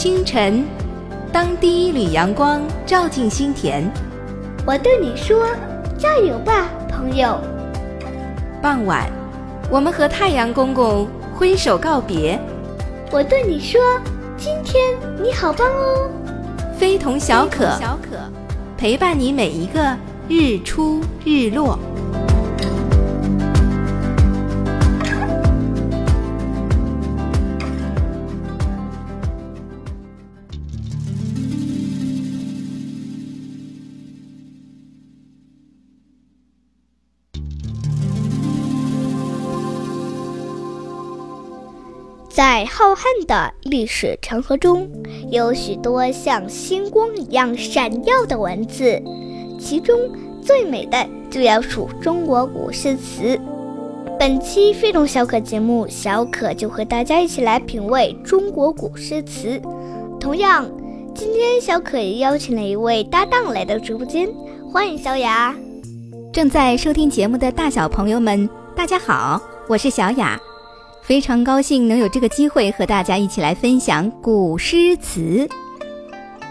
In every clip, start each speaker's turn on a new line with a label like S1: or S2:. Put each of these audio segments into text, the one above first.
S1: 清晨，当第一缕阳光照进心田，
S2: 我对你说：“加油吧，朋友。”
S1: 傍晚，我们和太阳公公挥手告别，
S2: 我对你说：“今天你好棒哦。”
S1: 非同小可，小可陪伴你每一个日出日落。
S2: 在浩瀚的历史长河中，有许多像星光一样闪耀的文字，其中最美的就要数中国古诗词。本期非同小可节目，小可就和大家一起来品味中国古诗词。同样，今天小可也邀请了一位搭档来到直播间，欢迎小雅。
S1: 正在收听节目的大小朋友们，大家好，我是小雅。非常高兴能有这个机会和大家一起来分享古诗词。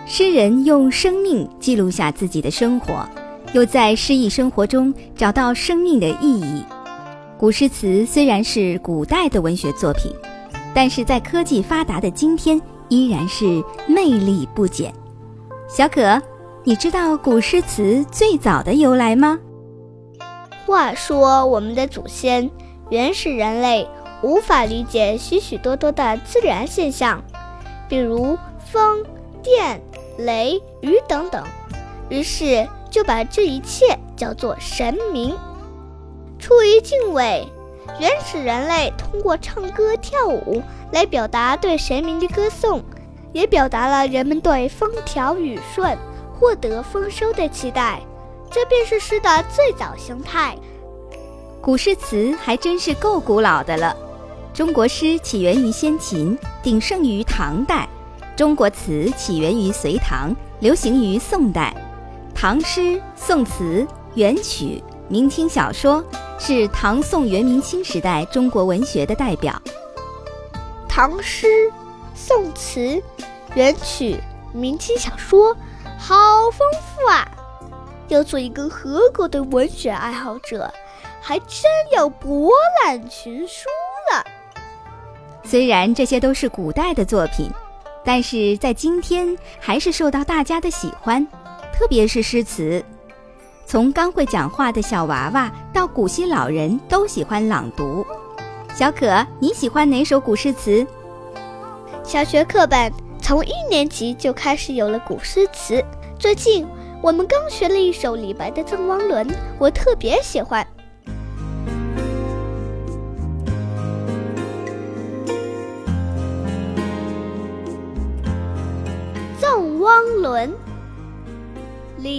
S1: 诗人用生命记录下自己的生活，又在诗意生活中找到生命的意义。古诗词虽然是古代的文学作品，但是在科技发达的今天，依然是魅力不减。小可，你知道古诗词最早的由来吗？
S2: 话说，我们的祖先，原始人类。无法理解许许多多的自然现象，比如风、电、雷、雨等等，于是就把这一切叫做神明。出于敬畏，原始人类通过唱歌跳舞来表达对神明的歌颂，也表达了人们对风调雨顺、获得丰收的期待。这便是诗的最早形态。
S1: 古诗词还真是够古老的了。中国诗起源于先秦，鼎盛于唐代；中国词起源于隋唐，流行于宋代。唐诗、宋词、元曲、明清小说是唐宋元明清时代中国文学的代表。
S2: 唐诗、宋词、元曲、明清小说，好丰富啊！要做一个合格的文学爱好者，还真要博览群书了。
S1: 虽然这些都是古代的作品，但是在今天还是受到大家的喜欢，特别是诗词。从刚会讲话的小娃娃到古稀老人都喜欢朗读。小可，你喜欢哪首古诗词？
S2: 小学课本从一年级就开始有了古诗词。最近我们刚学了一首李白的《赠汪伦》，我特别喜欢。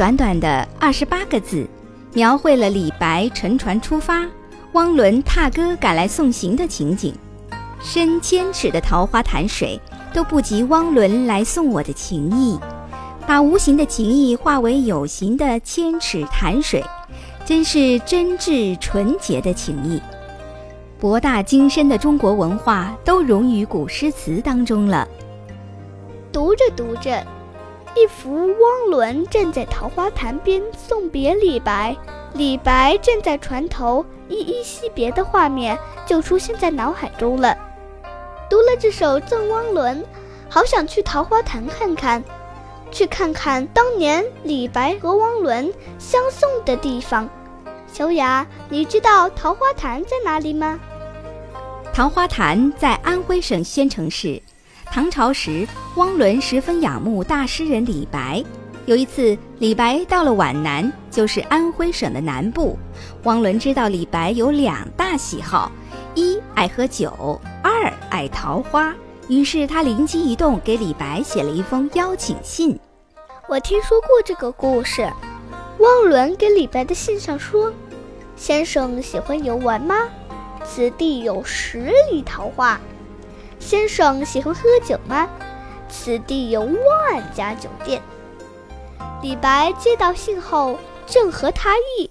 S1: 短短的二十八个字，描绘了李白乘船出发，汪伦踏歌赶来送行的情景。深千尺的桃花潭水都不及汪伦来送我的情谊，把无形的情谊化为有形的千尺潭水，真是真挚纯洁的情谊。博大精深的中国文化都融于古诗词当中了。
S2: 读着读着。一幅汪伦站在桃花潭边送别李白，李白站在船头依依惜别的画面就出现在脑海中了。读了这首《赠汪伦》，好想去桃花潭看看，去看看当年李白和汪伦相送的地方。小雅，你知道桃花潭在哪里吗？
S1: 桃花潭在安徽省宣城市。唐朝时，汪伦十分仰慕大诗人李白。有一次，李白到了皖南，就是安徽省的南部。汪伦知道李白有两大喜好：一爱喝酒，二爱桃花，于是他灵机一动，给李白写了一封邀请信。
S2: 我听说过这个故事。汪伦给李白的信上说：“先生喜欢游玩吗？此地有十里桃花。先生喜欢喝酒吗？此地有万家酒店。”李白接到信后，正合他意，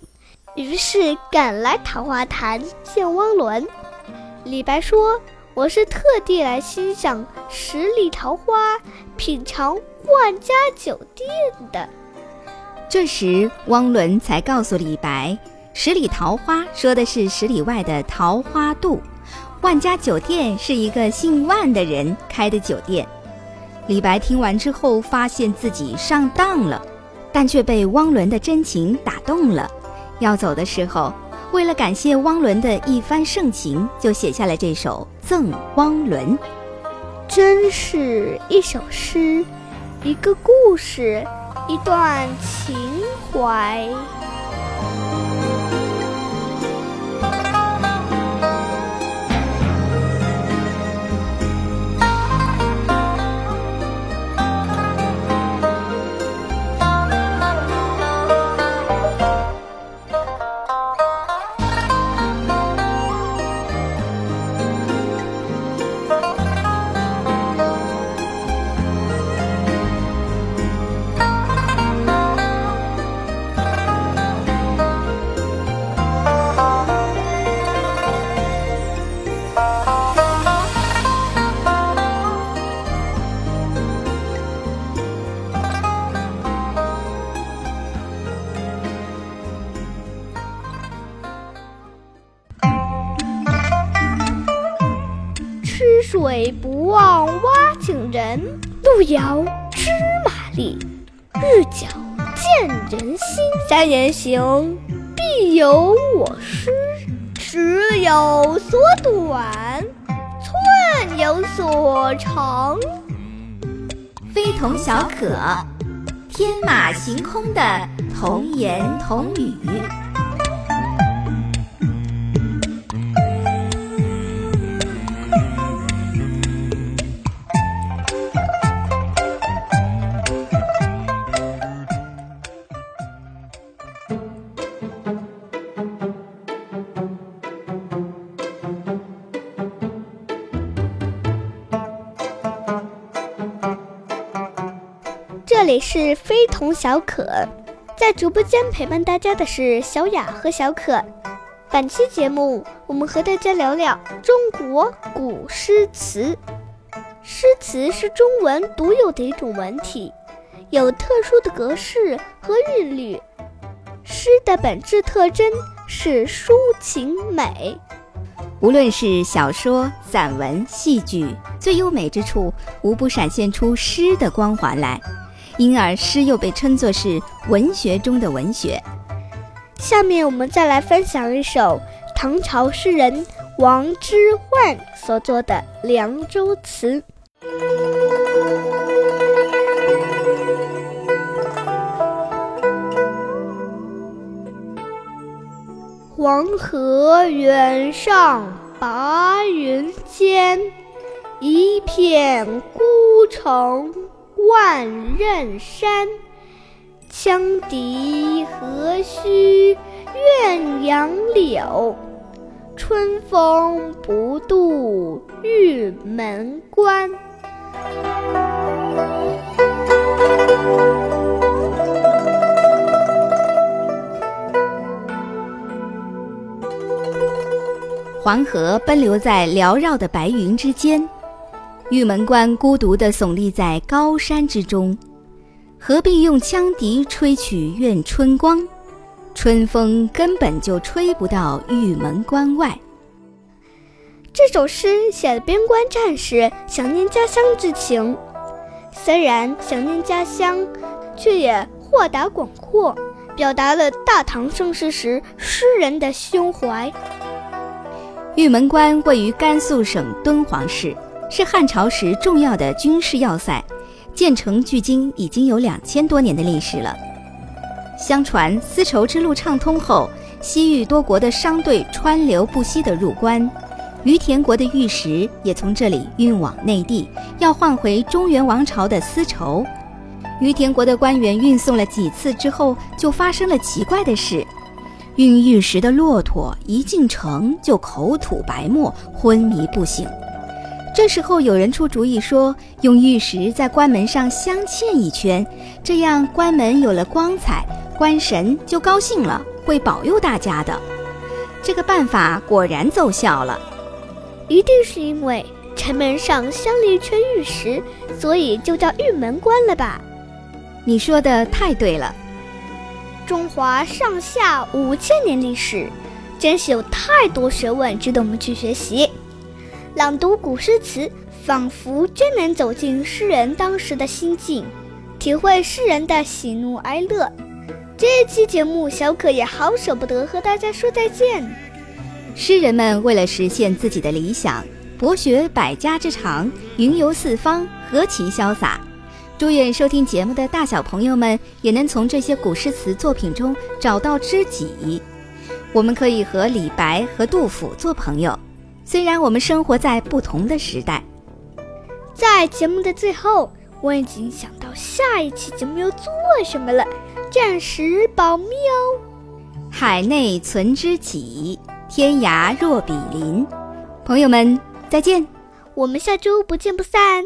S2: 于是赶来桃花潭见汪伦。李白说。我是特地来欣赏十里桃花，品尝万家酒店的。
S1: 这时，汪伦才告诉李白，十里桃花说的是十里外的桃花渡，万家酒店是一个姓万的人开的酒店。李白听完之后，发现自己上当了，但却被汪伦的真情打动了。要走的时候。为了感谢汪伦的一番盛情，就写下了这首《赠汪伦》。
S2: 真是一首诗，一个故事，一段情怀。水不忘挖井人，路遥知马力，日久见人心。三人行，必有我师。尺有所短，寸有所长。
S1: 非同小可，天马行空的童言童语。
S2: 这里是非同小可，在直播间陪伴大家的是小雅和小可。本期节目，我们和大家聊聊中国古诗词。诗词是中文独有的一种文体，有特殊的格式和韵律。诗的本质特征是抒情美。
S1: 无论是小说、散文、戏剧，最优美之处无不闪现出诗的光环来。因而，诗又被称作是文学中的文学。
S2: 下面我们再来分享一首唐朝诗人王之涣所作的《凉州词》。黄河远上白云间，一片孤城。万仞山，羌笛何须怨杨柳？春风不度玉门关。
S1: 黄河奔流在缭绕的白云之间。玉门关孤独地耸立在高山之中，何必用羌笛吹曲怨春光？春风根本就吹不到玉门关外。
S2: 这首诗写了边关战士想念家乡之情，虽然想念家乡，却也豁达广阔，表达了大唐盛世时诗人的胸怀。
S1: 玉门关位于甘肃省敦煌市。是汉朝时重要的军事要塞，建成距今已经有两千多年的历史了。相传丝绸之路畅通后，西域多国的商队川流不息地入关，于田国的玉石也从这里运往内地，要换回中原王朝的丝绸。于田国的官员运送了几次之后，就发生了奇怪的事：运玉石的骆驼一进城就口吐白沫，昏迷不醒。这时候有人出主意说，用玉石在关门上镶嵌一圈，这样关门有了光彩，关神就高兴了，会保佑大家的。这个办法果然奏效了。
S2: 一定是因为城门上镶了一圈玉石，所以就叫玉门关了吧？
S1: 你说的太对了。
S2: 中华上下五千年历史，真是有太多学问值得我们去学习。朗读古诗词，仿佛真能走进诗人当时的心境，体会诗人的喜怒哀乐。这期节目，小可也好舍不得和大家说再见。
S1: 诗人们为了实现自己的理想，博学百家之长，云游四方，何其潇洒！祝愿收听节目的大小朋友们也能从这些古诗词作品中找到知己。我们可以和李白和杜甫做朋友，虽然我们生活在不同的时代。
S2: 在节目的最后，我已经想到下一期节目要做什么了，暂时保密哦。
S1: 海内存知己。天涯若比邻，朋友们再见，
S2: 我们下周不见不散。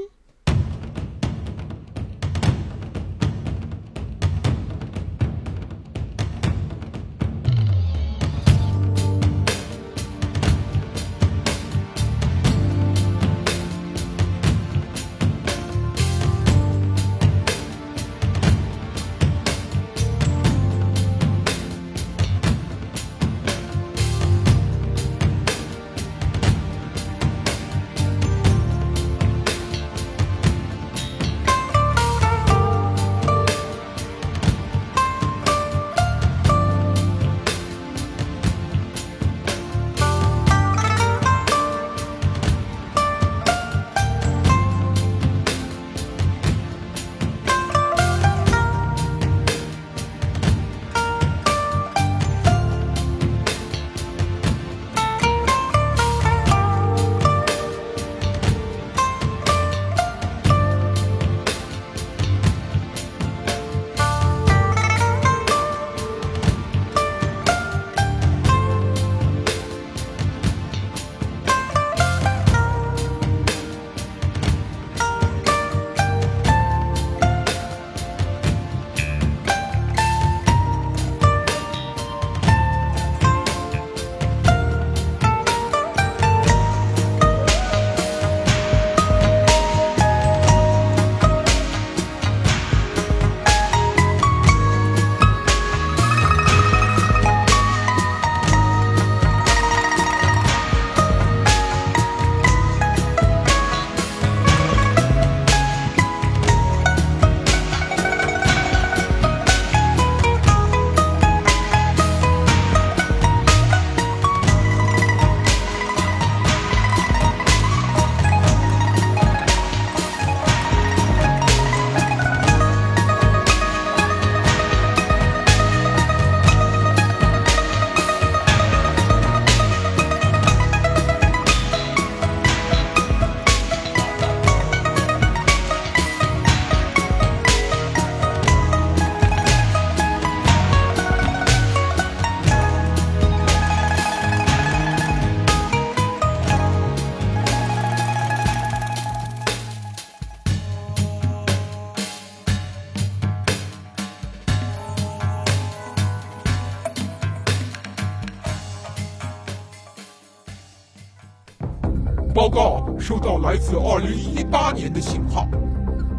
S3: 一八年的型号，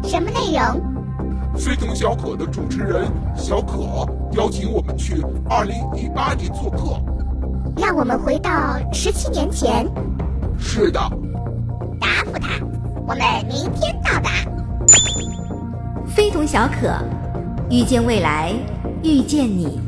S4: 什么内容？
S3: 非同小可的主持人小可邀请我们去二零一八年做客，
S4: 让我们回到十七年前。
S3: 是的，
S4: 答复他，我们明天到达。
S1: 非同小可，遇见未来，遇见你。